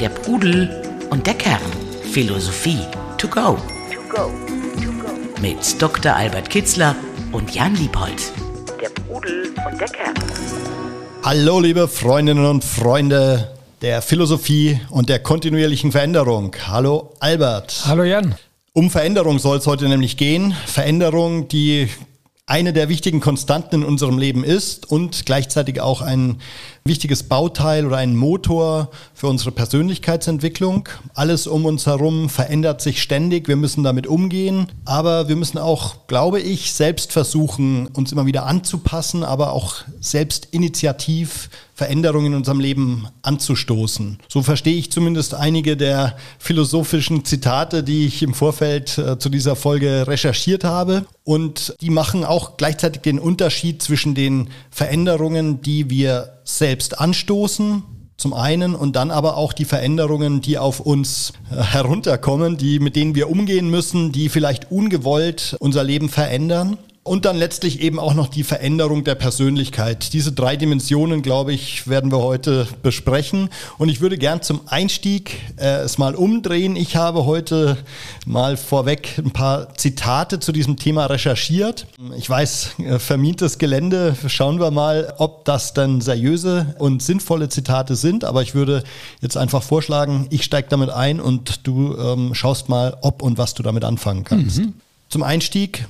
Der Pudel und der Kern. Philosophie to go. Mit Dr. Albert Kitzler und Jan Liebold. Der Pudel und der Kern. Hallo liebe Freundinnen und Freunde der Philosophie und der kontinuierlichen Veränderung. Hallo Albert. Hallo Jan. Um Veränderung soll es heute nämlich gehen. Veränderung, die eine der wichtigen Konstanten in unserem Leben ist und gleichzeitig auch ein wichtiges Bauteil oder ein Motor für unsere Persönlichkeitsentwicklung. Alles um uns herum verändert sich ständig. Wir müssen damit umgehen. Aber wir müssen auch, glaube ich, selbst versuchen, uns immer wieder anzupassen, aber auch selbst initiativ Veränderungen in unserem Leben anzustoßen. So verstehe ich zumindest einige der philosophischen Zitate, die ich im Vorfeld äh, zu dieser Folge recherchiert habe. Und die machen auch gleichzeitig den Unterschied zwischen den Veränderungen, die wir selbst anstoßen, zum einen und dann aber auch die Veränderungen, die auf uns äh, herunterkommen, die mit denen wir umgehen müssen, die vielleicht ungewollt unser Leben verändern. Und dann letztlich eben auch noch die Veränderung der Persönlichkeit. Diese drei Dimensionen, glaube ich, werden wir heute besprechen. Und ich würde gern zum Einstieg äh, es mal umdrehen. Ich habe heute mal vorweg ein paar Zitate zu diesem Thema recherchiert. Ich weiß, äh, vermintes Gelände. Schauen wir mal, ob das dann seriöse und sinnvolle Zitate sind. Aber ich würde jetzt einfach vorschlagen, ich steige damit ein und du ähm, schaust mal, ob und was du damit anfangen kannst. Mhm. Zum Einstieg,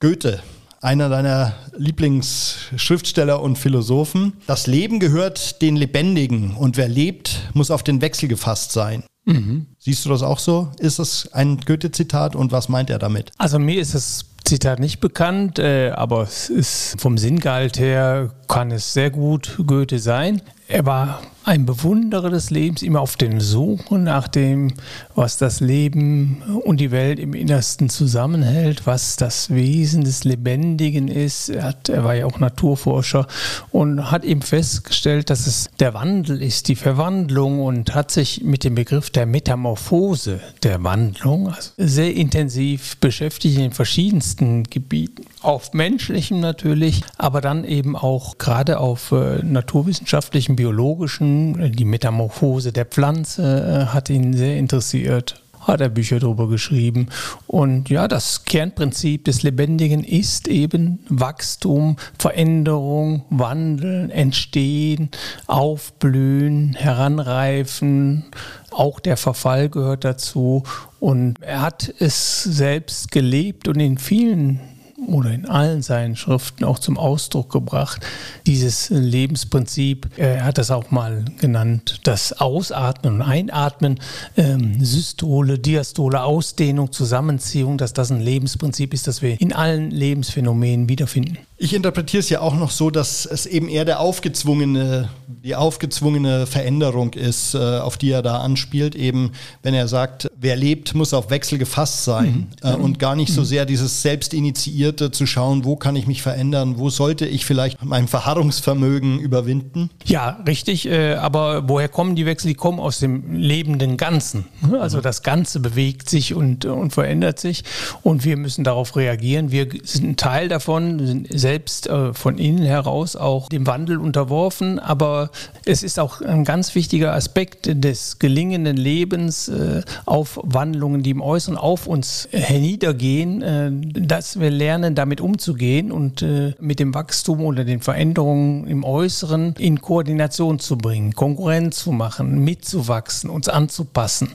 Goethe, einer deiner Lieblingsschriftsteller und Philosophen. Das Leben gehört den Lebendigen und wer lebt, muss auf den Wechsel gefasst sein. Mhm. Siehst du das auch so? Ist das ein Goethe-Zitat und was meint er damit? Also mir ist das Zitat nicht bekannt, äh, aber es ist vom Sinngehalt her kann es sehr gut Goethe sein. Er war ein Bewunderer des Lebens, immer auf den Suchen nach dem, was das Leben und die Welt im Innersten zusammenhält, was das Wesen des Lebendigen ist. Er, hat, er war ja auch Naturforscher und hat eben festgestellt, dass es der Wandel ist, die Verwandlung und hat sich mit dem Begriff der Metamorphose, der Wandlung, also sehr intensiv beschäftigt in den verschiedensten Gebieten. Auf menschlichem natürlich, aber dann eben auch gerade auf äh, naturwissenschaftlichen, biologischen, die Metamorphose der Pflanze äh, hat ihn sehr interessiert hat er Bücher darüber geschrieben. Und ja, das Kernprinzip des Lebendigen ist eben Wachstum, Veränderung, Wandeln, Entstehen, Aufblühen, Heranreifen. Auch der Verfall gehört dazu. Und er hat es selbst gelebt und in vielen oder in allen seinen Schriften auch zum Ausdruck gebracht. Dieses Lebensprinzip, er hat das auch mal genannt, das Ausatmen und Einatmen, ähm, Systole, Diastole, Ausdehnung, Zusammenziehung, dass das ein Lebensprinzip ist, das wir in allen Lebensphänomenen wiederfinden. Ich interpretiere es ja auch noch so, dass es eben eher der aufgezwungene, die aufgezwungene Veränderung ist, äh, auf die er da anspielt. Eben, wenn er sagt, wer lebt, muss auf Wechsel gefasst sein mhm. äh, und gar nicht so mhm. sehr dieses Selbstinitiierte zu schauen, wo kann ich mich verändern, wo sollte ich vielleicht mein Verharrungsvermögen überwinden. Ja, richtig. Äh, aber woher kommen die Wechsel? Die kommen aus dem lebenden Ganzen. Ne? Also mhm. das Ganze bewegt sich und, und verändert sich und wir müssen darauf reagieren. Wir sind ein Teil davon, sind selbst äh, von innen heraus auch dem Wandel unterworfen. Aber es ist auch ein ganz wichtiger Aspekt des gelingenden Lebens äh, auf Wandlungen, die im Äußeren auf uns herniedergehen, äh, dass wir lernen, damit umzugehen und äh, mit dem Wachstum oder den Veränderungen im Äußeren in Koordination zu bringen, Konkurrenz zu machen, mitzuwachsen, uns anzupassen.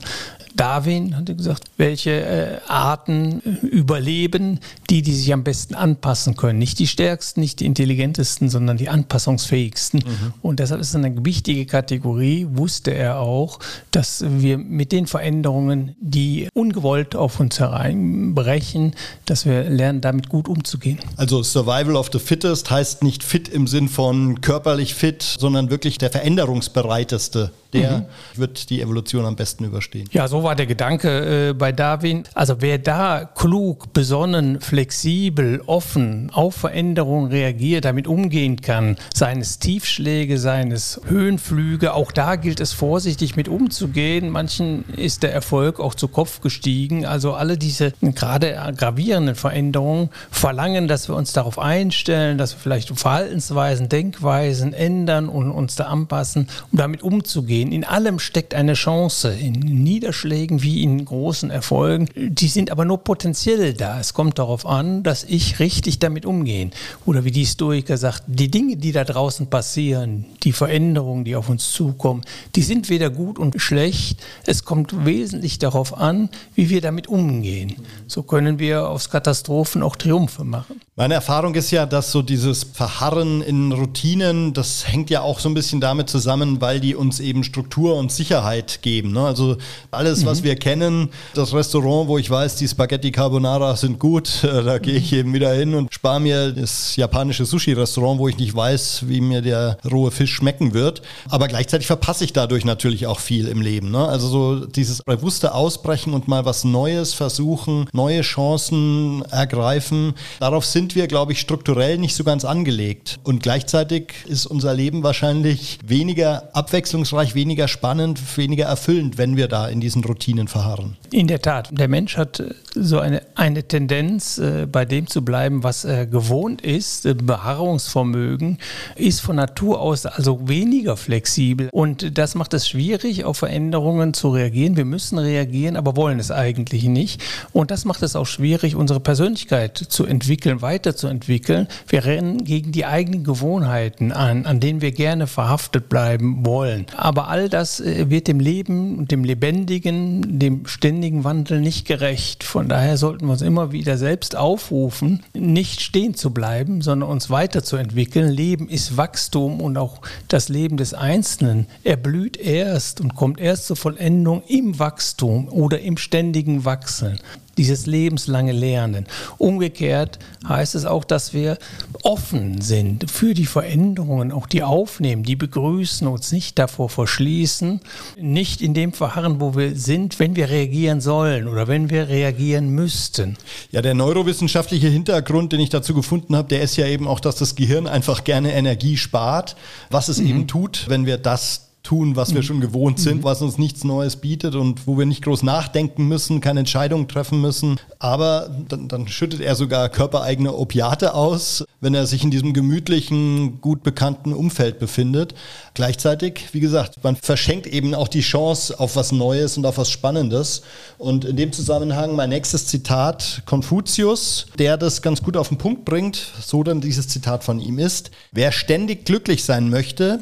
Darwin hat gesagt, welche äh, Arten äh, überleben, die, die sich am besten anpassen können. Nicht die stärksten, nicht die intelligentesten, sondern die anpassungsfähigsten. Mhm. Und deshalb ist es eine wichtige Kategorie, wusste er auch, dass wir mit den Veränderungen, die ungewollt auf uns hereinbrechen, dass wir lernen, damit gut umzugehen. Also Survival of the Fittest heißt nicht fit im Sinn von körperlich fit, sondern wirklich der veränderungsbereiteste. Der mhm. wird die Evolution am besten überstehen. Ja, so war der Gedanke äh, bei Darwin. Also wer da klug, besonnen, flexibel, offen auf Veränderungen reagiert, damit umgehen kann, seines Tiefschläge, seines Höhenflüge, auch da gilt es vorsichtig mit umzugehen. Manchen ist der Erfolg auch zu Kopf gestiegen. Also alle diese gerade gravierenden Veränderungen verlangen, dass wir uns darauf einstellen, dass wir vielleicht Verhaltensweisen, Denkweisen ändern und uns da anpassen, um damit umzugehen. In allem steckt eine Chance, in Niederschlägen wie in großen Erfolgen. Die sind aber nur potenziell da. Es kommt darauf an, dass ich richtig damit umgehe. Oder wie die Historiker sagt, die Dinge, die da draußen passieren, die Veränderungen, die auf uns zukommen, die sind weder gut und schlecht. Es kommt wesentlich darauf an, wie wir damit umgehen. So können wir aus Katastrophen auch Triumphe machen. Meine Erfahrung ist ja, dass so dieses Verharren in Routinen, das hängt ja auch so ein bisschen damit zusammen, weil die uns eben Struktur und Sicherheit geben. Ne? Also alles, mhm. was wir kennen, das Restaurant, wo ich weiß, die Spaghetti Carbonara sind gut, äh, da gehe ich eben wieder hin und spare mir das japanische Sushi-Restaurant, wo ich nicht weiß, wie mir der rohe Fisch schmecken wird. Aber gleichzeitig verpasse ich dadurch natürlich auch viel im Leben. Ne? Also so dieses bewusste Ausbrechen und mal was Neues versuchen, neue Chancen ergreifen, darauf sind sind wir, glaube ich, strukturell nicht so ganz angelegt. Und gleichzeitig ist unser Leben wahrscheinlich weniger abwechslungsreich, weniger spannend, weniger erfüllend, wenn wir da in diesen Routinen verharren. In der Tat. Der Mensch hat äh, so eine, eine Tendenz, äh, bei dem zu bleiben, was er gewohnt ist. Äh, Beharrungsvermögen ist von Natur aus also weniger flexibel. Und das macht es schwierig, auf Veränderungen zu reagieren. Wir müssen reagieren, aber wollen es eigentlich nicht. Und das macht es auch schwierig, unsere Persönlichkeit zu entwickeln, weiter weiterzuentwickeln. Wir rennen gegen die eigenen Gewohnheiten an, an denen wir gerne verhaftet bleiben wollen. Aber all das äh, wird dem Leben und dem Lebendigen, dem ständigen Wandel nicht gerecht. Von daher sollten wir uns immer wieder selbst aufrufen, nicht stehen zu bleiben, sondern uns weiterzuentwickeln. Leben ist Wachstum und auch das Leben des Einzelnen erblüht erst und kommt erst zur Vollendung im Wachstum oder im ständigen Wachsen dieses lebenslange Lernen. Umgekehrt heißt es auch, dass wir offen sind für die Veränderungen, auch die aufnehmen, die begrüßen, uns nicht davor verschließen, nicht in dem verharren, wo wir sind, wenn wir reagieren sollen oder wenn wir reagieren müssten. Ja, der neurowissenschaftliche Hintergrund, den ich dazu gefunden habe, der ist ja eben auch, dass das Gehirn einfach gerne Energie spart, was es mhm. eben tut, wenn wir das tun, was wir mhm. schon gewohnt sind, mhm. was uns nichts Neues bietet und wo wir nicht groß nachdenken müssen, keine Entscheidungen treffen müssen. Aber dann, dann, schüttet er sogar körpereigene Opiate aus, wenn er sich in diesem gemütlichen, gut bekannten Umfeld befindet. Gleichzeitig, wie gesagt, man verschenkt eben auch die Chance auf was Neues und auf was Spannendes. Und in dem Zusammenhang mein nächstes Zitat, Konfuzius, der das ganz gut auf den Punkt bringt, so dann dieses Zitat von ihm ist, wer ständig glücklich sein möchte,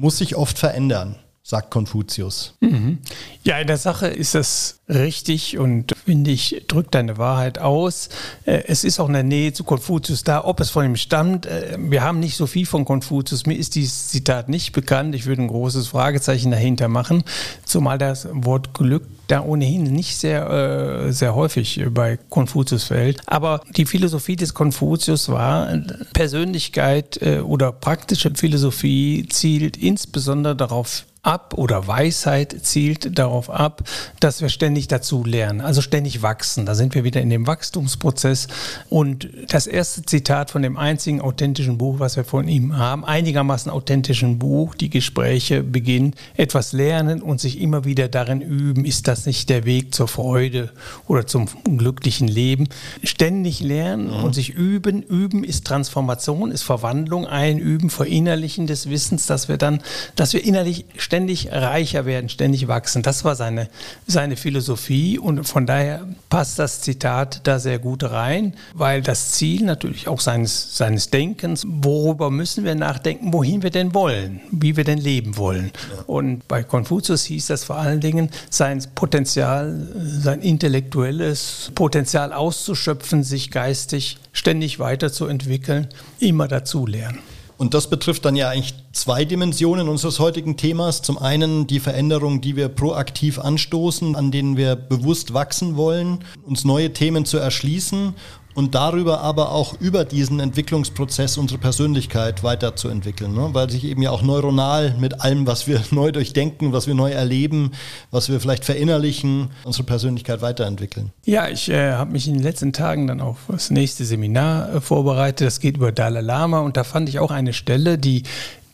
muss sich oft verändern, sagt Konfuzius. Mhm. Ja, in der Sache ist das richtig und finde ich, drückt deine Wahrheit aus. Äh, es ist auch eine Nähe zu Konfuzius da, ob es von ihm stammt. Äh, wir haben nicht so viel von Konfuzius. Mir ist dieses Zitat nicht bekannt. Ich würde ein großes Fragezeichen dahinter machen, zumal das Wort Glück da ohnehin nicht sehr, äh, sehr häufig bei Konfuzius fällt. Aber die Philosophie des Konfuzius war, Persönlichkeit oder praktische Philosophie zielt insbesondere darauf ab oder Weisheit zielt darauf ab, dass wir ständig dazu lernen, also ständig wachsen. Da sind wir wieder in dem Wachstumsprozess. Und das erste Zitat von dem einzigen authentischen Buch, was wir von ihm haben, einigermaßen authentischen Buch, die Gespräche beginnen, etwas lernen und sich immer wieder darin üben. Ist das nicht der Weg zur Freude oder zum glücklichen Leben? Ständig lernen mhm. und sich üben. Üben ist Transformation, ist Verwandlung, einüben, Verinnerlichen des Wissens, dass wir dann, dass wir innerlich ständig reicher werden, ständig wachsen. Das war seine, seine Philosophie und von daher passt das Zitat da sehr gut rein, weil das Ziel natürlich auch seines, seines Denkens, worüber müssen wir nachdenken, wohin wir denn wollen, wie wir denn leben wollen. Und bei Konfuzius hieß das vor allen Dingen, sein Potenzial, sein intellektuelles Potenzial auszuschöpfen, sich geistig ständig weiterzuentwickeln, immer dazulernen. Und das betrifft dann ja eigentlich zwei Dimensionen unseres heutigen Themas. Zum einen die Veränderungen, die wir proaktiv anstoßen, an denen wir bewusst wachsen wollen, uns neue Themen zu erschließen und darüber aber auch über diesen Entwicklungsprozess unsere Persönlichkeit weiterzuentwickeln, ne? weil sich eben ja auch neuronal mit allem, was wir neu durchdenken, was wir neu erleben, was wir vielleicht verinnerlichen, unsere Persönlichkeit weiterentwickeln. Ja, ich äh, habe mich in den letzten Tagen dann auf das nächste Seminar äh, vorbereitet. Das geht über Dalai Lama und da fand ich auch eine Stelle, die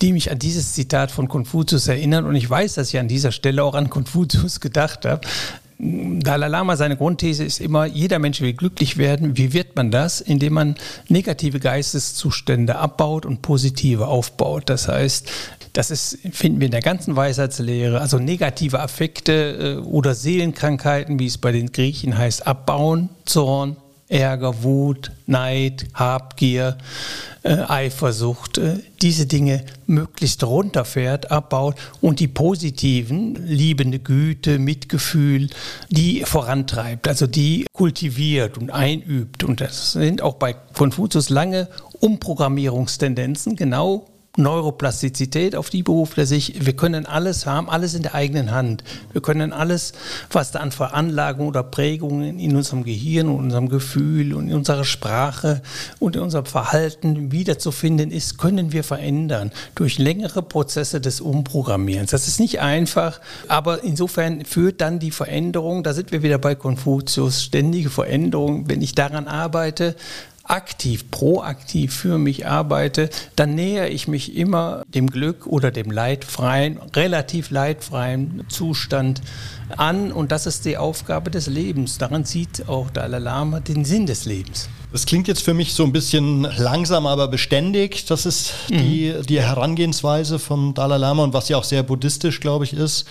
die mich an dieses Zitat von Konfuzius erinnert. Und ich weiß, dass ich an dieser Stelle auch an Konfuzius gedacht habe. Dalai Lama, seine Grundthese ist immer, jeder Mensch will glücklich werden. Wie wird man das? Indem man negative Geisteszustände abbaut und positive aufbaut. Das heißt, das ist, finden wir in der ganzen Weisheitslehre, also negative Affekte äh, oder Seelenkrankheiten, wie es bei den Griechen heißt, abbauen, Zorn, Ärger, Wut, Neid, Habgier, äh, Eifersucht, äh, diese Dinge möglichst runterfährt, abbaut und die positiven, liebende Güte, Mitgefühl, die vorantreibt, also die kultiviert und einübt. Und das sind auch bei Konfuzius lange Umprogrammierungstendenzen, genau Neuroplastizität, auf die beruft er sich. Wir können alles haben, alles in der eigenen Hand. Wir können alles, was da an Veranlagungen oder Prägungen in unserem Gehirn und unserem Gefühl und in unserer Sprache und in unserem Verhalten wiederzufinden ist, können wir verändern durch längere Prozesse des Umprogrammierens. Das ist nicht einfach, aber insofern führt dann die Veränderung, da sind wir wieder bei Konfuzius, ständige Veränderung, wenn ich daran arbeite, aktiv, proaktiv für mich arbeite, dann nähere ich mich immer dem Glück oder dem leidfreien, relativ leidfreien Zustand an. Und das ist die Aufgabe des Lebens. Daran sieht auch Dalai Lama den Sinn des Lebens. Das klingt jetzt für mich so ein bisschen langsam, aber beständig. Das ist die, mhm. die Herangehensweise vom Dalai Lama und was ja auch sehr buddhistisch, glaube ich, ist.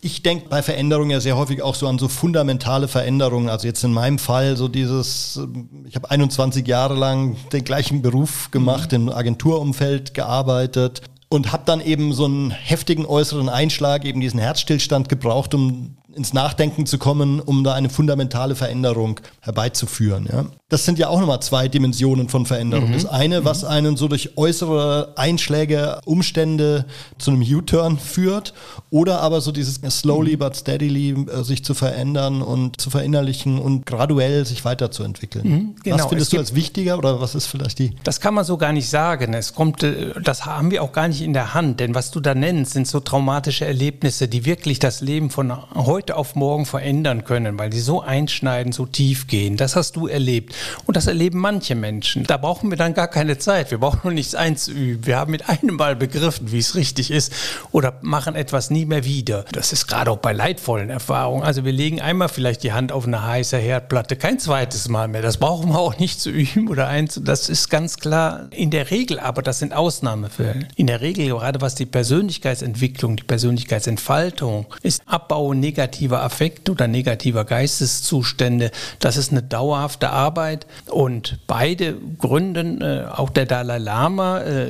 Ich denke bei Veränderungen ja sehr häufig auch so an so fundamentale Veränderungen. Also jetzt in meinem Fall so dieses, ich habe 21 Jahre lang den gleichen Beruf gemacht, mhm. im Agenturumfeld gearbeitet und habe dann eben so einen heftigen äußeren Einschlag, eben diesen Herzstillstand gebraucht, um ins Nachdenken zu kommen, um da eine fundamentale Veränderung herbeizuführen. Ja. Das sind ja auch nochmal zwei Dimensionen von Veränderung. Mhm. Das eine, was mhm. einen so durch äußere Einschläge, Umstände zu einem U-Turn führt, oder aber so dieses slowly mhm. but steadily äh, sich zu verändern und zu verinnerlichen und graduell sich weiterzuentwickeln. Mhm, genau. Was findest du als wichtiger oder was ist vielleicht die? Das kann man so gar nicht sagen. Es kommt, äh, das haben wir auch gar nicht in der Hand, denn was du da nennst, sind so traumatische Erlebnisse, die wirklich das Leben von heute auf morgen verändern können, weil die so einschneiden, so tief gehen. Das hast du erlebt. Und das erleben manche Menschen. Da brauchen wir dann gar keine Zeit. Wir brauchen nur nichts einzuüben. Wir haben mit einem Mal begriffen, wie es richtig ist oder machen etwas nie mehr wieder. Das ist gerade auch bei leidvollen Erfahrungen. Also wir legen einmal vielleicht die Hand auf eine heiße Herdplatte, kein zweites Mal mehr. Das brauchen wir auch nicht zu üben oder eins. Das ist ganz klar. In der Regel aber, das sind Ausnahmefälle. In der Regel, gerade was die Persönlichkeitsentwicklung, die Persönlichkeitsentfaltung ist, Abbau negativer Affekte oder negativer Geisteszustände. Das ist eine dauerhafte Arbeit und beide gründen, äh, auch der Dalai Lama, äh,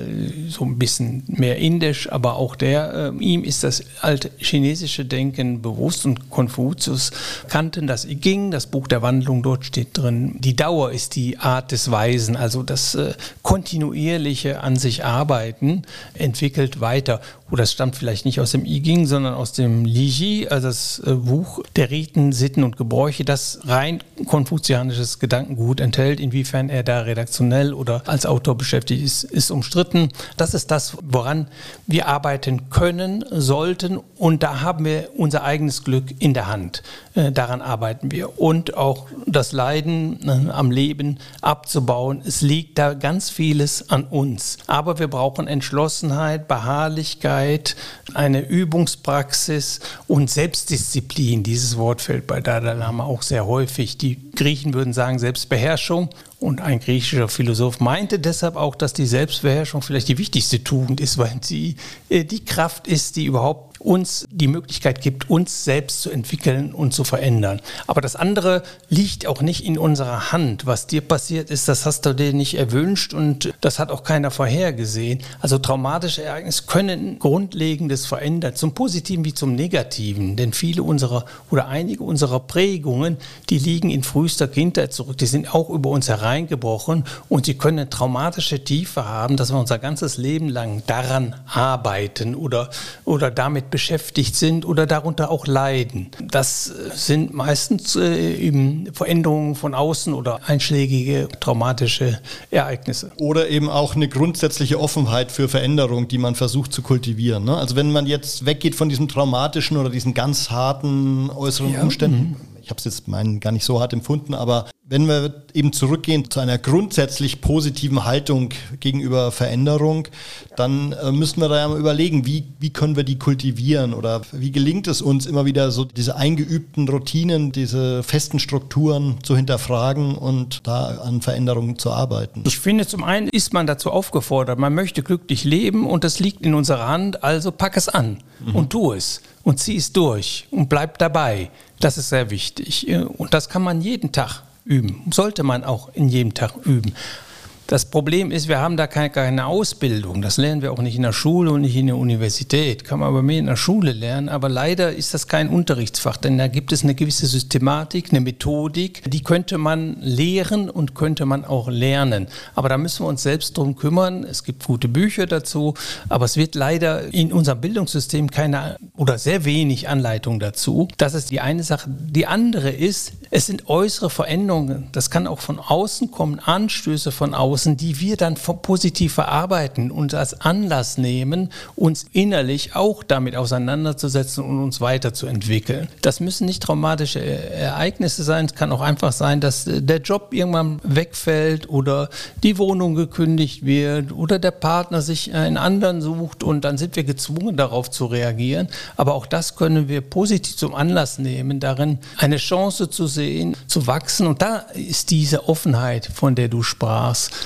so ein bisschen mehr indisch, aber auch der, äh, ihm ist das alte chinesische Denken bewusst und Konfuzius kannten das I Ching, das Buch der Wandlung, dort steht drin, die Dauer ist die Art des Weisen, also das äh, kontinuierliche an sich arbeiten entwickelt weiter. Oder es stammt vielleicht nicht aus dem I Ching, sondern aus dem Li Ji, also das äh, Buch der Riten, Sitten und Gebräuche, das rein konfuzianisches Gedankengut enthält. Inwiefern er da redaktionell oder als Autor beschäftigt ist, ist umstritten. Das ist das, woran wir arbeiten können, sollten. Und da haben wir unser eigenes Glück in der Hand. Äh, daran arbeiten wir. Und auch das Leiden äh, am Leben abzubauen. Es liegt da ganz vieles an uns. Aber wir brauchen Entschlossenheit, Beharrlichkeit, eine Übungspraxis und Selbstdisziplin. Dieses Wort fällt bei Dalai Lama auch sehr häufig. Die Griechen würden sagen Selbstbeherrschung. Und ein griechischer Philosoph meinte deshalb auch, dass die Selbstbeherrschung vielleicht die wichtigste Tugend ist, weil sie äh, die Kraft ist, die überhaupt uns die Möglichkeit gibt, uns selbst zu entwickeln und zu verändern. Aber das andere liegt auch nicht in unserer Hand. Was dir passiert ist, das hast du dir nicht erwünscht und das hat auch keiner vorhergesehen. Also traumatische Ereignisse können Grundlegendes verändern, zum Positiven wie zum Negativen. Denn viele unserer oder einige unserer Prägungen, die liegen in frühester Kindheit zurück, die sind auch über uns hereingebrochen und sie können eine traumatische Tiefe haben, dass wir unser ganzes Leben lang daran arbeiten oder, oder damit beschäftigt sind oder darunter auch leiden. Das sind meistens äh, eben Veränderungen von außen oder einschlägige traumatische Ereignisse. Oder eben auch eine grundsätzliche Offenheit für Veränderung, die man versucht zu kultivieren. Ne? Also wenn man jetzt weggeht von diesem traumatischen oder diesen ganz harten äußeren ja. Umständen, mhm ich habe es jetzt meinen gar nicht so hart empfunden, aber wenn wir eben zurückgehen zu einer grundsätzlich positiven Haltung gegenüber Veränderung, dann äh, müssen wir da ja mal überlegen, wie, wie können wir die kultivieren oder wie gelingt es uns immer wieder so diese eingeübten Routinen, diese festen Strukturen zu hinterfragen und da an Veränderungen zu arbeiten. Ich finde, zum einen ist man dazu aufgefordert, man möchte glücklich leben und das liegt in unserer Hand, also pack es an mhm. und tu es und zieh es durch und bleib dabei. Das ist sehr wichtig. Und das kann man jeden Tag üben. Sollte man auch in jedem Tag üben. Das Problem ist, wir haben da keine, keine, Ausbildung. Das lernen wir auch nicht in der Schule und nicht in der Universität. Kann man aber mehr in der Schule lernen. Aber leider ist das kein Unterrichtsfach, denn da gibt es eine gewisse Systematik, eine Methodik, die könnte man lehren und könnte man auch lernen. Aber da müssen wir uns selbst drum kümmern. Es gibt gute Bücher dazu, aber es wird leider in unserem Bildungssystem keine oder sehr wenig Anleitung dazu. Das ist die eine Sache. Die andere ist, es sind äußere Veränderungen. Das kann auch von außen kommen, Anstöße von außen außen, die wir dann positiv verarbeiten und als Anlass nehmen, uns innerlich auch damit auseinanderzusetzen und uns weiterzuentwickeln. Das müssen nicht traumatische Ereignisse sein. Es kann auch einfach sein, dass äh, der Job irgendwann wegfällt oder die Wohnung gekündigt wird oder der Partner sich einen anderen sucht und dann sind wir gezwungen, darauf zu reagieren. Aber auch das können wir positiv zum Anlass nehmen, darin eine Chance zu sehen, zu wachsen. Und da ist diese Offenheit, von der du sprachst,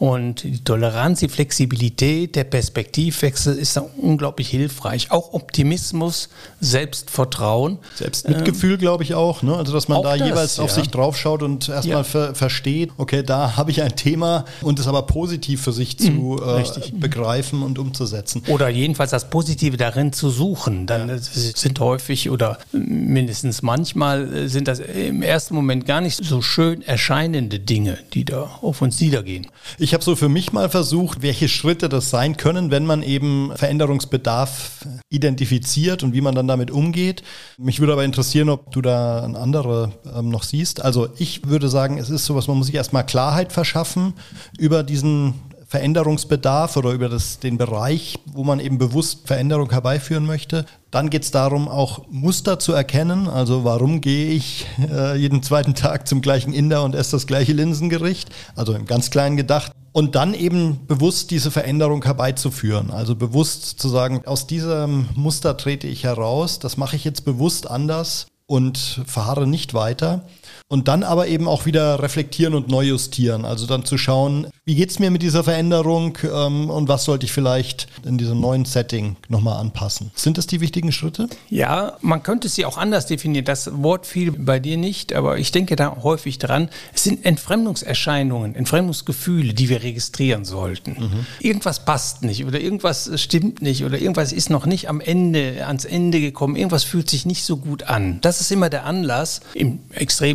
und die Toleranz, die Flexibilität, der Perspektivwechsel ist da unglaublich hilfreich. Auch Optimismus, Selbstvertrauen. Selbstmitgefühl, ähm, glaube ich auch. Ne? Also, dass man da das, jeweils ja. auf sich draufschaut und erstmal ja. ver versteht, okay, da habe ich ein Thema und es aber positiv für sich zu mhm, äh, begreifen und umzusetzen. Oder jedenfalls das Positive darin zu suchen. Dann ja. sind häufig oder mindestens manchmal äh, sind das im ersten Moment gar nicht so schön erscheinende Dinge, die da auf uns niedergehen. Ich habe so für mich mal versucht, welche Schritte das sein können, wenn man eben Veränderungsbedarf identifiziert und wie man dann damit umgeht. Mich würde aber interessieren, ob du da ein andere ähm, noch siehst. Also ich würde sagen, es ist sowas, man muss sich erstmal Klarheit verschaffen über diesen Veränderungsbedarf oder über das, den Bereich, wo man eben bewusst Veränderung herbeiführen möchte. Dann geht es darum, auch Muster zu erkennen. Also warum gehe ich äh, jeden zweiten Tag zum gleichen Inder und esse das gleiche Linsengericht? Also im ganz kleinen gedacht. Und dann eben bewusst diese Veränderung herbeizuführen. Also bewusst zu sagen, aus diesem Muster trete ich heraus, das mache ich jetzt bewusst anders und verharre nicht weiter. Und dann aber eben auch wieder reflektieren und neu justieren. Also dann zu schauen, wie geht es mir mit dieser Veränderung ähm, und was sollte ich vielleicht in diesem neuen Setting nochmal anpassen. Sind das die wichtigen Schritte? Ja, man könnte sie auch anders definieren. Das Wort fiel bei dir nicht, aber ich denke da häufig dran. Es sind Entfremdungserscheinungen, Entfremdungsgefühle, die wir registrieren sollten. Mhm. Irgendwas passt nicht oder irgendwas stimmt nicht oder irgendwas ist noch nicht am Ende, ans Ende gekommen. Irgendwas fühlt sich nicht so gut an. Das ist immer der Anlass. Im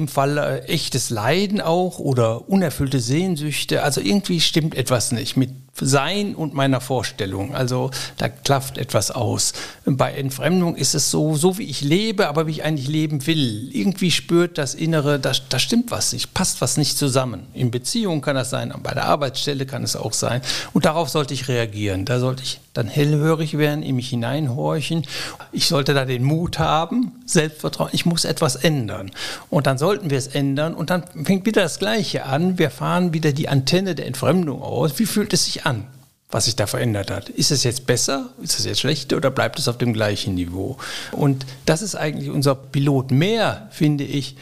Extremfall Fall äh, echtes Leiden auch oder unerfüllte Sehnsüchte. Also irgendwie stimmt etwas nicht mit sein und meiner Vorstellung. Also da klafft etwas aus. Bei Entfremdung ist es so, so wie ich lebe, aber wie ich eigentlich leben will. Irgendwie spürt das Innere, da, da stimmt was nicht, passt was nicht zusammen. In Beziehungen kann das sein, bei der Arbeitsstelle kann es auch sein. Und darauf sollte ich reagieren. Da sollte ich dann hellhörig werden, in mich hineinhorchen. Ich sollte da den Mut haben, Selbstvertrauen. Ich muss etwas ändern. Und dann sollten wir es ändern. Und dann fängt wieder das Gleiche an. Wir fahren wieder die Antenne der Entfremdung aus. Wie fühlt es sich an, was sich da verändert hat. Ist es jetzt besser, ist es jetzt schlechter oder bleibt es auf dem gleichen Niveau? Und das ist eigentlich unser Pilot. Mehr, finde ich,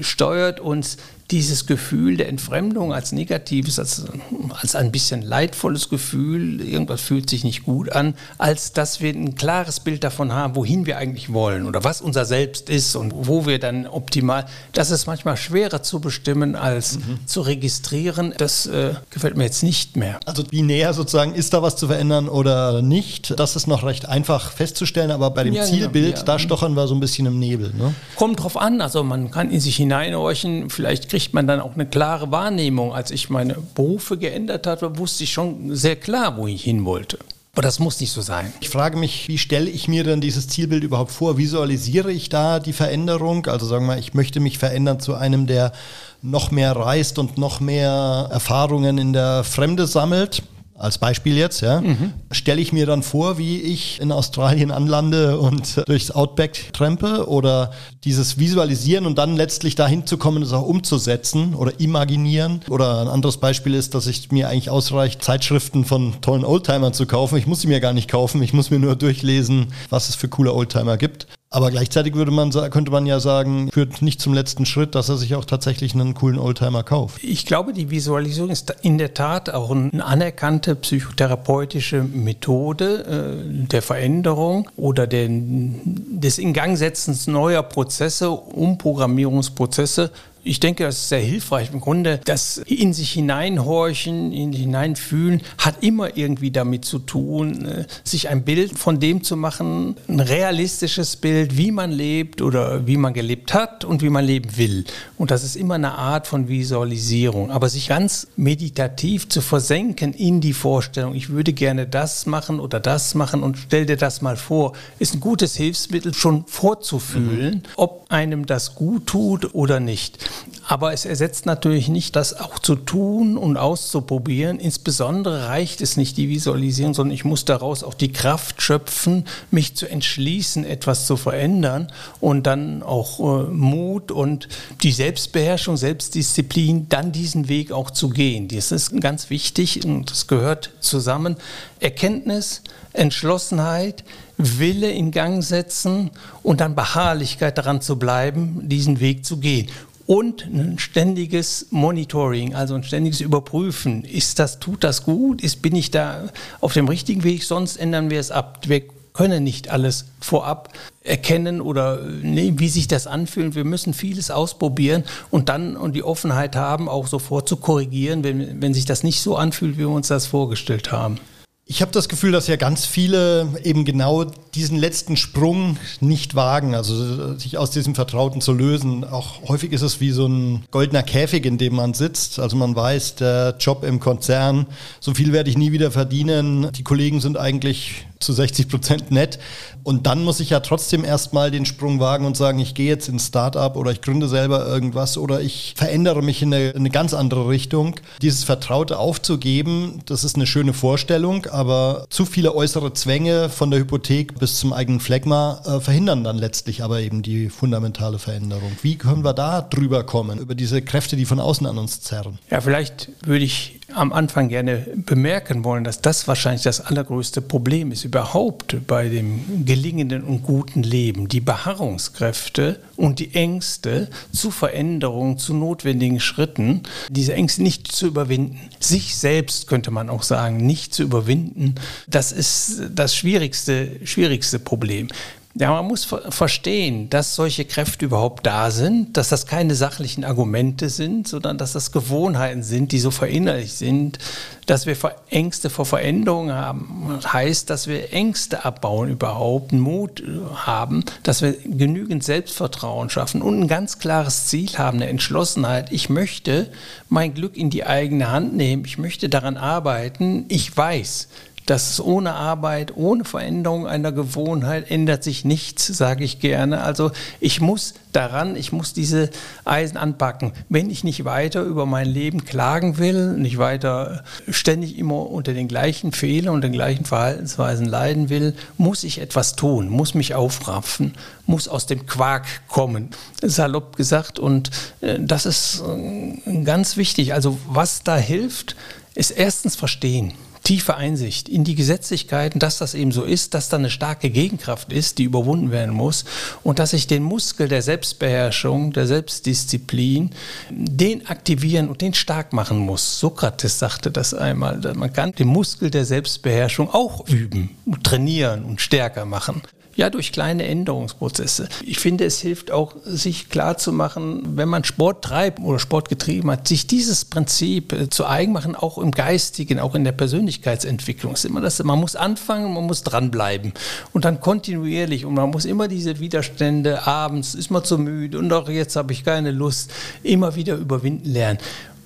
steuert uns dieses Gefühl der Entfremdung als negatives, als, als ein bisschen leidvolles Gefühl, irgendwas fühlt sich nicht gut an, als dass wir ein klares Bild davon haben, wohin wir eigentlich wollen oder was unser Selbst ist und wo wir dann optimal, das ist manchmal schwerer zu bestimmen als mhm. zu registrieren. Das äh, gefällt mir jetzt nicht mehr. Also wie näher sozusagen ist da was zu verändern oder nicht, das ist noch recht einfach festzustellen, aber bei dem ja. Zielbild, ja. da stochern wir so ein bisschen im Nebel. Ne? Kommt drauf an, also man kann in sich hineinhorchen, vielleicht kriegt man dann auch eine klare Wahrnehmung. Als ich meine Berufe geändert hatte, wusste ich schon sehr klar, wo ich hin wollte. Aber das muss nicht so sein. Ich frage mich, wie stelle ich mir denn dieses Zielbild überhaupt vor? Visualisiere ich da die Veränderung? Also sagen wir mal, ich möchte mich verändern zu einem, der noch mehr reist und noch mehr Erfahrungen in der Fremde sammelt als Beispiel jetzt, ja, mhm. stelle ich mir dann vor, wie ich in Australien anlande und durchs Outback trempe oder dieses Visualisieren und dann letztlich dahin zu kommen, es auch umzusetzen oder imaginieren. Oder ein anderes Beispiel ist, dass ich mir eigentlich ausreicht, Zeitschriften von tollen Oldtimern zu kaufen. Ich muss sie mir gar nicht kaufen, ich muss mir nur durchlesen, was es für coole Oldtimer gibt. Aber gleichzeitig würde man, könnte man ja sagen, führt nicht zum letzten Schritt, dass er sich auch tatsächlich einen coolen Oldtimer kauft. Ich glaube, die Visualisierung ist in der Tat auch eine anerkannte psychotherapeutische Methode äh, der Veränderung oder den, des Ingangsetzens neuer Prozesse, Umprogrammierungsprozesse ich denke, das ist sehr hilfreich. Im Grunde, das in sich hineinhorchen, in sich hineinfühlen, hat immer irgendwie damit zu tun, äh, sich ein Bild von dem zu machen, ein realistisches Bild, wie man lebt oder wie man gelebt hat und wie man leben will. Und das ist immer eine Art von Visualisierung. Aber sich ganz meditativ zu versenken in die Vorstellung, ich würde gerne das machen oder das machen und stell dir das mal vor, ist ein gutes Hilfsmittel, schon vorzufühlen, mhm. ob einem das gut tut oder nicht. Aber es ersetzt natürlich nicht, das auch zu tun und auszuprobieren. Insbesondere reicht es nicht, die Visualisierung, sondern ich muss daraus auch die Kraft schöpfen, mich zu entschließen, etwas zu verändern und dann auch äh, Mut und die Selbstbeherrschung, Selbstdisziplin, dann diesen Weg auch zu gehen. Das ist ganz wichtig und das gehört zusammen. Erkenntnis, Entschlossenheit, Wille in Gang setzen und dann Beharrlichkeit daran zu bleiben, diesen Weg zu gehen und ein ständiges Monitoring, also ein ständiges Überprüfen. Ist das, tut das gut? Ist, bin ich da auf dem richtigen Weg? Sonst ändern wir es ab. Wir können nicht alles vorab erkennen oder nee, wie sich das anfühlt. Wir müssen vieles ausprobieren und dann und die Offenheit haben, auch sofort zu korrigieren, wenn, wenn sich das nicht so anfühlt, wie wir uns das vorgestellt haben. Ich habe das Gefühl, dass ja ganz viele eben genau diesen letzten Sprung nicht wagen, also sich aus diesem Vertrauten zu lösen. Auch häufig ist es wie so ein goldener Käfig, in dem man sitzt. Also man weiß, der Job im Konzern, so viel werde ich nie wieder verdienen. Die Kollegen sind eigentlich zu 60 Prozent nett. Und dann muss ich ja trotzdem erstmal den Sprung wagen und sagen, ich gehe jetzt ins Startup oder ich gründe selber irgendwas oder ich verändere mich in eine, in eine ganz andere Richtung. Dieses Vertraute aufzugeben, das ist eine schöne Vorstellung, aber zu viele äußere Zwänge von der Hypothek bis zum eigenen Phlegma äh, verhindern dann letztlich aber eben die fundamentale Veränderung. Wie können wir da drüber kommen, über diese Kräfte, die von außen an uns zerren? Ja, vielleicht würde ich am Anfang gerne bemerken wollen, dass das wahrscheinlich das allergrößte Problem ist überhaupt bei dem gelingenden und guten Leben. Die Beharrungskräfte und die Ängste zu Veränderungen, zu notwendigen Schritten, diese Ängste nicht zu überwinden. Sich selbst könnte man auch sagen, nicht zu überwinden, das ist das schwierigste, schwierigste Problem. Ja, man muss verstehen, dass solche Kräfte überhaupt da sind, dass das keine sachlichen Argumente sind, sondern dass das Gewohnheiten sind, die so verinnerlicht sind, dass wir Ängste vor Veränderungen haben. Das heißt, dass wir Ängste abbauen überhaupt, Mut haben, dass wir genügend Selbstvertrauen schaffen und ein ganz klares Ziel haben, eine Entschlossenheit. Ich möchte mein Glück in die eigene Hand nehmen. Ich möchte daran arbeiten. Ich weiß, dass ohne Arbeit, ohne Veränderung einer Gewohnheit ändert sich nichts, sage ich gerne. Also ich muss daran, ich muss diese Eisen anpacken. Wenn ich nicht weiter über mein Leben klagen will, nicht weiter ständig immer unter den gleichen Fehlern und den gleichen Verhaltensweisen leiden will, muss ich etwas tun, muss mich aufraffen, muss aus dem Quark kommen, salopp gesagt. Und äh, das ist äh, ganz wichtig. Also was da hilft, ist erstens verstehen tiefe Einsicht in die Gesetzlichkeiten, dass das eben so ist, dass da eine starke Gegenkraft ist, die überwunden werden muss und dass ich den Muskel der Selbstbeherrschung, der Selbstdisziplin, den aktivieren und den stark machen muss. Sokrates sagte das einmal, man kann den Muskel der Selbstbeherrschung auch üben, trainieren und stärker machen. Ja, durch kleine Änderungsprozesse. Ich finde, es hilft auch, sich klarzumachen, wenn man Sport treibt oder Sport getrieben hat, sich dieses Prinzip äh, zu eigen machen, auch im Geistigen, auch in der Persönlichkeitsentwicklung. Es ist immer das, man muss anfangen, man muss dranbleiben und dann kontinuierlich und man muss immer diese Widerstände, abends ist man zu müde und auch jetzt habe ich keine Lust, immer wieder überwinden lernen.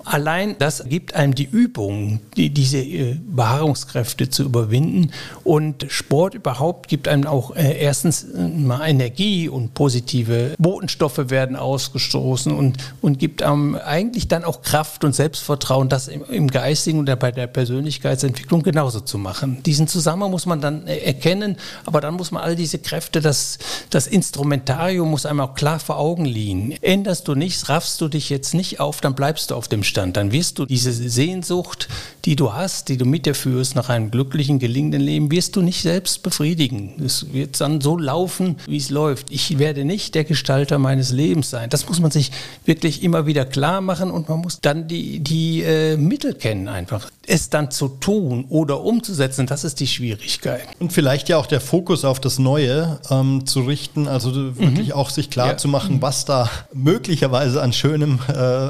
Allein das gibt einem die Übung, die, diese äh, Beharrungskräfte zu überwinden. Und Sport überhaupt gibt einem auch äh, erstens äh, mal Energie und positive Botenstoffe werden ausgestoßen und, und gibt einem eigentlich dann auch Kraft und Selbstvertrauen, das im, im Geistigen und bei der Persönlichkeitsentwicklung genauso zu machen. Diesen Zusammenhang muss man dann erkennen, aber dann muss man all diese Kräfte, das, das Instrumentarium muss einem auch klar vor Augen liegen. Änderst du nichts, raffst du dich jetzt nicht auf, dann bleibst du auf dem Zustand, dann wirst du diese Sehnsucht, die du hast, die du mit dir führst nach einem glücklichen, gelingenden Leben, wirst du nicht selbst befriedigen. Es wird dann so laufen, wie es läuft. Ich werde nicht der Gestalter meines Lebens sein. Das muss man sich wirklich immer wieder klar machen und man muss dann die, die äh, Mittel kennen einfach. Es dann zu tun oder umzusetzen, das ist die Schwierigkeit. Und vielleicht ja auch der Fokus auf das Neue ähm, zu richten, also wirklich mhm. auch sich klar ja. zu machen, was da möglicherweise an schönem, äh,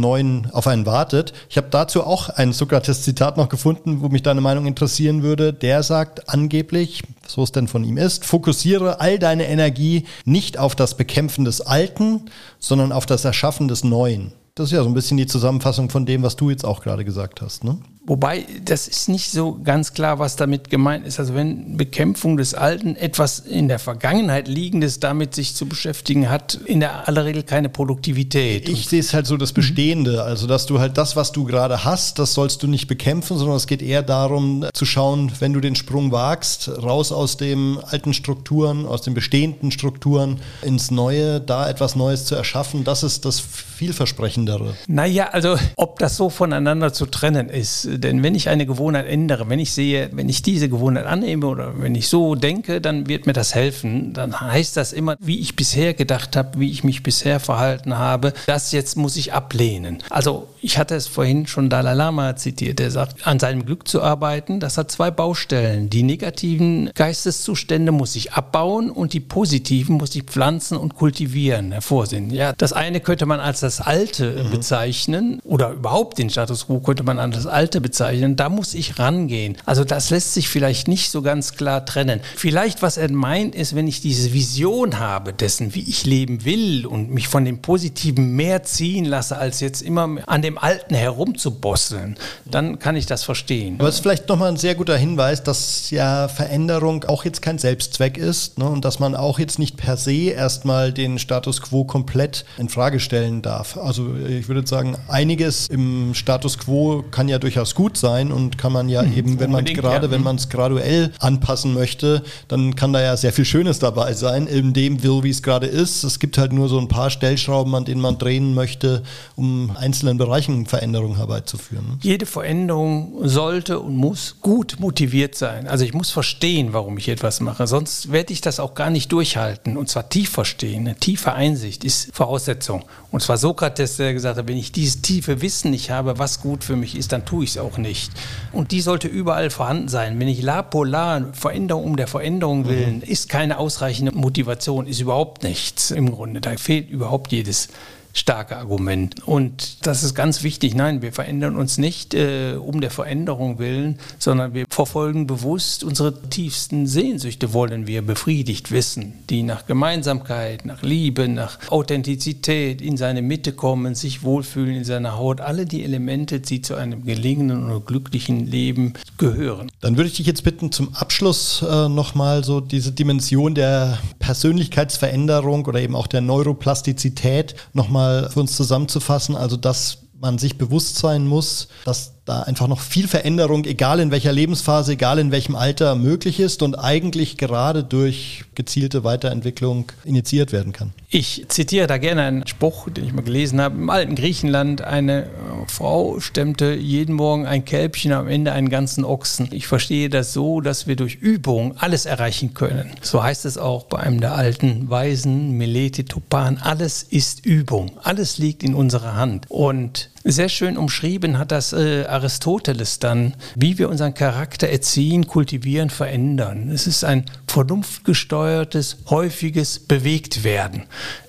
neuen auf einen wartet. Ich habe dazu auch ein Sokrates-Zitat noch gefunden, wo mich deine Meinung interessieren würde. Der sagt angeblich, so es denn von ihm ist, fokussiere all deine Energie nicht auf das Bekämpfen des Alten, sondern auf das Erschaffen des Neuen. Das ist ja so ein bisschen die Zusammenfassung von dem, was du jetzt auch gerade gesagt hast. Ne? Wobei, das ist nicht so ganz klar, was damit gemeint ist. Also wenn Bekämpfung des Alten etwas in der Vergangenheit liegendes damit sich zu beschäftigen hat, in der aller Regel keine Produktivität. Ich sehe es halt so das Bestehende. Also dass du halt das, was du gerade hast, das sollst du nicht bekämpfen, sondern es geht eher darum zu schauen, wenn du den Sprung wagst, raus aus den alten Strukturen, aus den bestehenden Strukturen ins Neue, da etwas Neues zu erschaffen. Das ist das vielversprechendere. Naja, also ob das so voneinander zu trennen ist denn wenn ich eine Gewohnheit ändere, wenn ich sehe, wenn ich diese Gewohnheit annehme oder wenn ich so denke, dann wird mir das helfen. Dann heißt das immer, wie ich bisher gedacht habe, wie ich mich bisher verhalten habe, das jetzt muss ich ablehnen. Also ich hatte es vorhin schon Dalai Lama zitiert, der sagt, an seinem Glück zu arbeiten, das hat zwei Baustellen. Die negativen Geisteszustände muss ich abbauen und die positiven muss ich pflanzen und kultivieren, hervorsehen. Ja, das eine könnte man als das Alte mhm. bezeichnen oder überhaupt den Status quo könnte man als das Alte bezeichnen bezeichnen. Da muss ich rangehen. Also das lässt sich vielleicht nicht so ganz klar trennen. Vielleicht, was er meint, ist, wenn ich diese Vision habe dessen, wie ich leben will und mich von dem Positiven mehr ziehen lasse, als jetzt immer an dem Alten herumzubosseln, dann kann ich das verstehen. Aber es ist vielleicht nochmal ein sehr guter Hinweis, dass ja Veränderung auch jetzt kein Selbstzweck ist ne, und dass man auch jetzt nicht per se erstmal den Status quo komplett in Frage stellen darf. Also ich würde sagen, einiges im Status quo kann ja durchaus gut sein und kann man ja mhm, eben, wenn man gerade, ja. wenn man es graduell anpassen möchte, dann kann da ja sehr viel Schönes dabei sein, in dem will, wie es gerade ist. Es gibt halt nur so ein paar Stellschrauben, an denen man drehen möchte, um einzelnen Bereichen Veränderungen herbeizuführen. Jede Veränderung sollte und muss gut motiviert sein. Also ich muss verstehen, warum ich etwas mache, sonst werde ich das auch gar nicht durchhalten. Und zwar tief verstehen, eine tiefe Einsicht ist Voraussetzung. Und zwar Sokrates, der gesagt hat, wenn ich dieses tiefe Wissen nicht habe, was gut für mich ist, dann tue ich es auch nicht. Und die sollte überall vorhanden sein. Wenn ich la polar, Veränderung um der Veränderung willen, mhm. ist keine ausreichende Motivation, ist überhaupt nichts im Grunde. Da fehlt überhaupt jedes starke Argument. Und das ist ganz wichtig. Nein, wir verändern uns nicht äh, um der Veränderung willen, sondern wir verfolgen bewusst unsere tiefsten Sehnsüchte, wollen wir befriedigt wissen, die nach Gemeinsamkeit, nach Liebe, nach Authentizität in seine Mitte kommen, sich wohlfühlen in seiner Haut. Alle die Elemente, die zu einem gelingenden und glücklichen Leben gehören. Dann würde ich dich jetzt bitten, zum Abschluss äh, nochmal so diese Dimension der Persönlichkeitsveränderung oder eben auch der Neuroplastizität nochmal mal für uns zusammenzufassen, also dass man sich bewusst sein muss, dass da einfach noch viel Veränderung, egal in welcher Lebensphase, egal in welchem Alter, möglich ist und eigentlich gerade durch gezielte Weiterentwicklung initiiert werden kann. Ich zitiere da gerne einen Spruch, den ich mal gelesen habe. Im alten Griechenland eine Frau stemmte jeden Morgen ein Kälbchen, am Ende einen ganzen Ochsen. Ich verstehe das so, dass wir durch Übung alles erreichen können. So heißt es auch bei einem der alten Weisen, Melete Tupan. Alles ist Übung. Alles liegt in unserer Hand. Und Sehr schön umschrieben hat das äh, Aristoteles dann, wie wir unseren Charakter erziehen, kultivieren, verändern. Es ist ein vernunftgesteuertes, häufiges Bewegtwerden.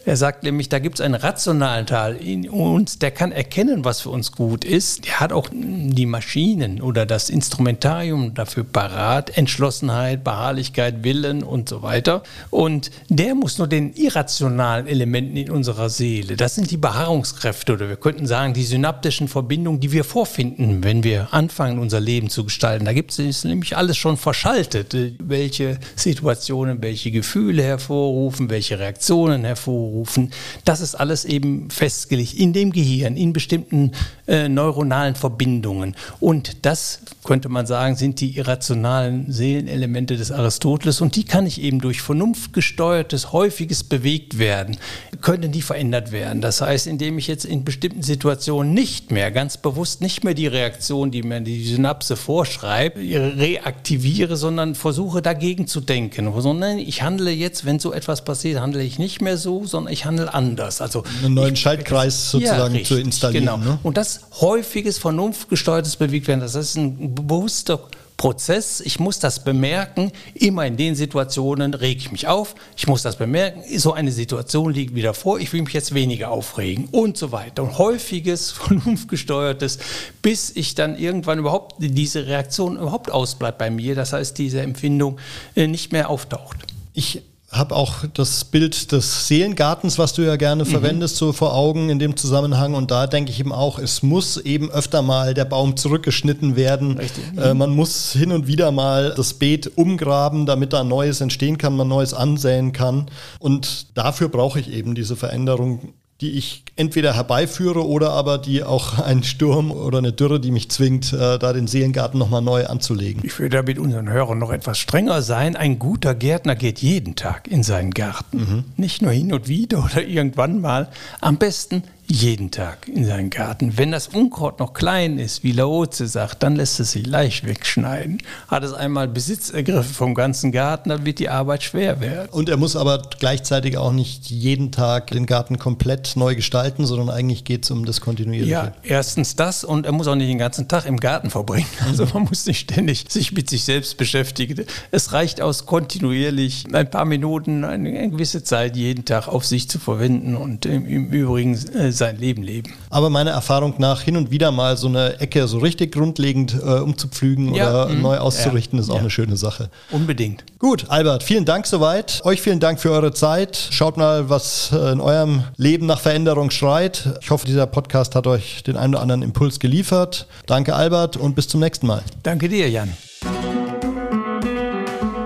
Er sagt nämlich, da gibt es einen rationalen Teil in uns, der kann erkennen, was für uns gut ist. Der hat auch die Maschinen oder das Instrumentarium dafür parat, Entschlossenheit, Beharrlichkeit, Willen und so weiter. Und der muss nur den irrationalen Elementen in unserer Seele, das sind die Beharrungskräfte oder wir könnten sagen, die synaptischen Verbindungen, die wir vorfinden, wenn wir anfangen, unser Leben zu gestalten. Da gibt es nämlich alles schon verschaltet, welche Situationen, welche Gefühle hervorrufen, welche Reaktionen hervorrufen hervorrufen. Das ist alles eben festgelegt in dem Gehirn, in bestimmten äh, neuronalen Verbindungen. Und das, könnte man sagen, sind die irrationalen Seelenelemente des Aristoteles. Und die kann ich eben durch vernunftgesteuertes, häufiges bewegt werden, können die verändert werden. Das heißt, indem ich jetzt in bestimmten Situationen nicht mehr, ganz bewusst nicht mehr die Reaktion, die mir die Synapse vorschreibt, reaktiviere, sondern versuche dagegen zu denken. Sondern ich handle jetzt, wenn so etwas passiert, handle ich nicht mehr so, sondern sondern ich handle anders. Also einen neuen ich, Schaltkreis sozusagen ja, richtig, zu installieren. Genau. Ne? Und das häufiges vernunftgesteuertes Bewegtwerden, das ist ein bewusster Prozess. Ich muss das bemerken. Immer in den Situationen rege ich mich auf. Ich muss das bemerken. So eine Situation liegt wieder vor. Ich will mich jetzt weniger aufregen und so weiter. Und häufiges, vernunftgesteuertes, bis ich dann irgendwann überhaupt diese Reaktion überhaupt ausbleibt bei mir. Das heißt, diese Empfindung äh, nicht mehr auftaucht. Ich habe auch das Bild des Seelengartens, was du ja gerne mhm. verwendest, so vor Augen in dem Zusammenhang. Und da denke ich eben auch, es muss eben öfter mal der Baum zurückgeschnitten werden. Äh, man muss hin und wieder mal das Beet umgraben, damit da Neues entstehen kann, man Neues ansäen kann. Und dafür brauche ich eben diese Veränderung die ich entweder herbeiführe oder aber die auch ein Sturm oder eine Dürre, die mich zwingt, äh, da den Seelengarten nochmal neu anzulegen. Ich würde da mit unseren Hörern noch etwas strenger sein. Ein guter Gärtner geht jeden Tag in seinen Garten. Mhm. Nicht nur hin und wieder oder irgendwann mal. Am besten jeden Tag in seinen Garten. Wenn das Unkraut noch klein ist, wie Laoze sagt, dann lässt es sich leicht wegschneiden. Hat es einmal Besitz ergriffen vom ganzen Garten, dann wird die Arbeit schwer werden. Und er muss aber gleichzeitig auch nicht jeden Tag den Garten komplett neu gestalten, sondern eigentlich geht es um das Kontinuierliche. Ja, erstens das und er muss auch nicht den ganzen Tag im Garten verbringen. Also man muss nicht ständig sich mit sich selbst beschäftigen. Es reicht aus, kontinuierlich ein paar Minuten, eine gewisse Zeit jeden Tag auf sich zu verwenden und im, Übrigen äh, sein Leben leben. Aber meiner Erfahrung nach hin und wieder mal so eine Ecke so richtig grundlegend äh, umzupflügen ja, oder mh. neu auszurichten, ja, ist auch ja. eine schöne Sache. Unbedingt. Gut, Albert, vielen Dank soweit. Euch vielen Dank für eure Zeit. Schaut mal, was äh, in eurem Leben nach Veränderung schreit. Ich hoffe, dieser Podcast hat euch den einen oder anderen Impuls geliefert. Danke, Albert, und bis zum nächsten Mal. Danke dir, Jan.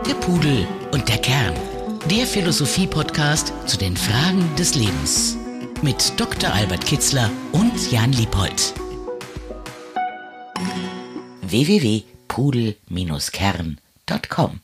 Der Pudel und der Kern. Der Philosophie-Podcast zu den Fragen des Lebens mit Dr. Albert Kitzler und Jan Liebold. www.pudel-kern.com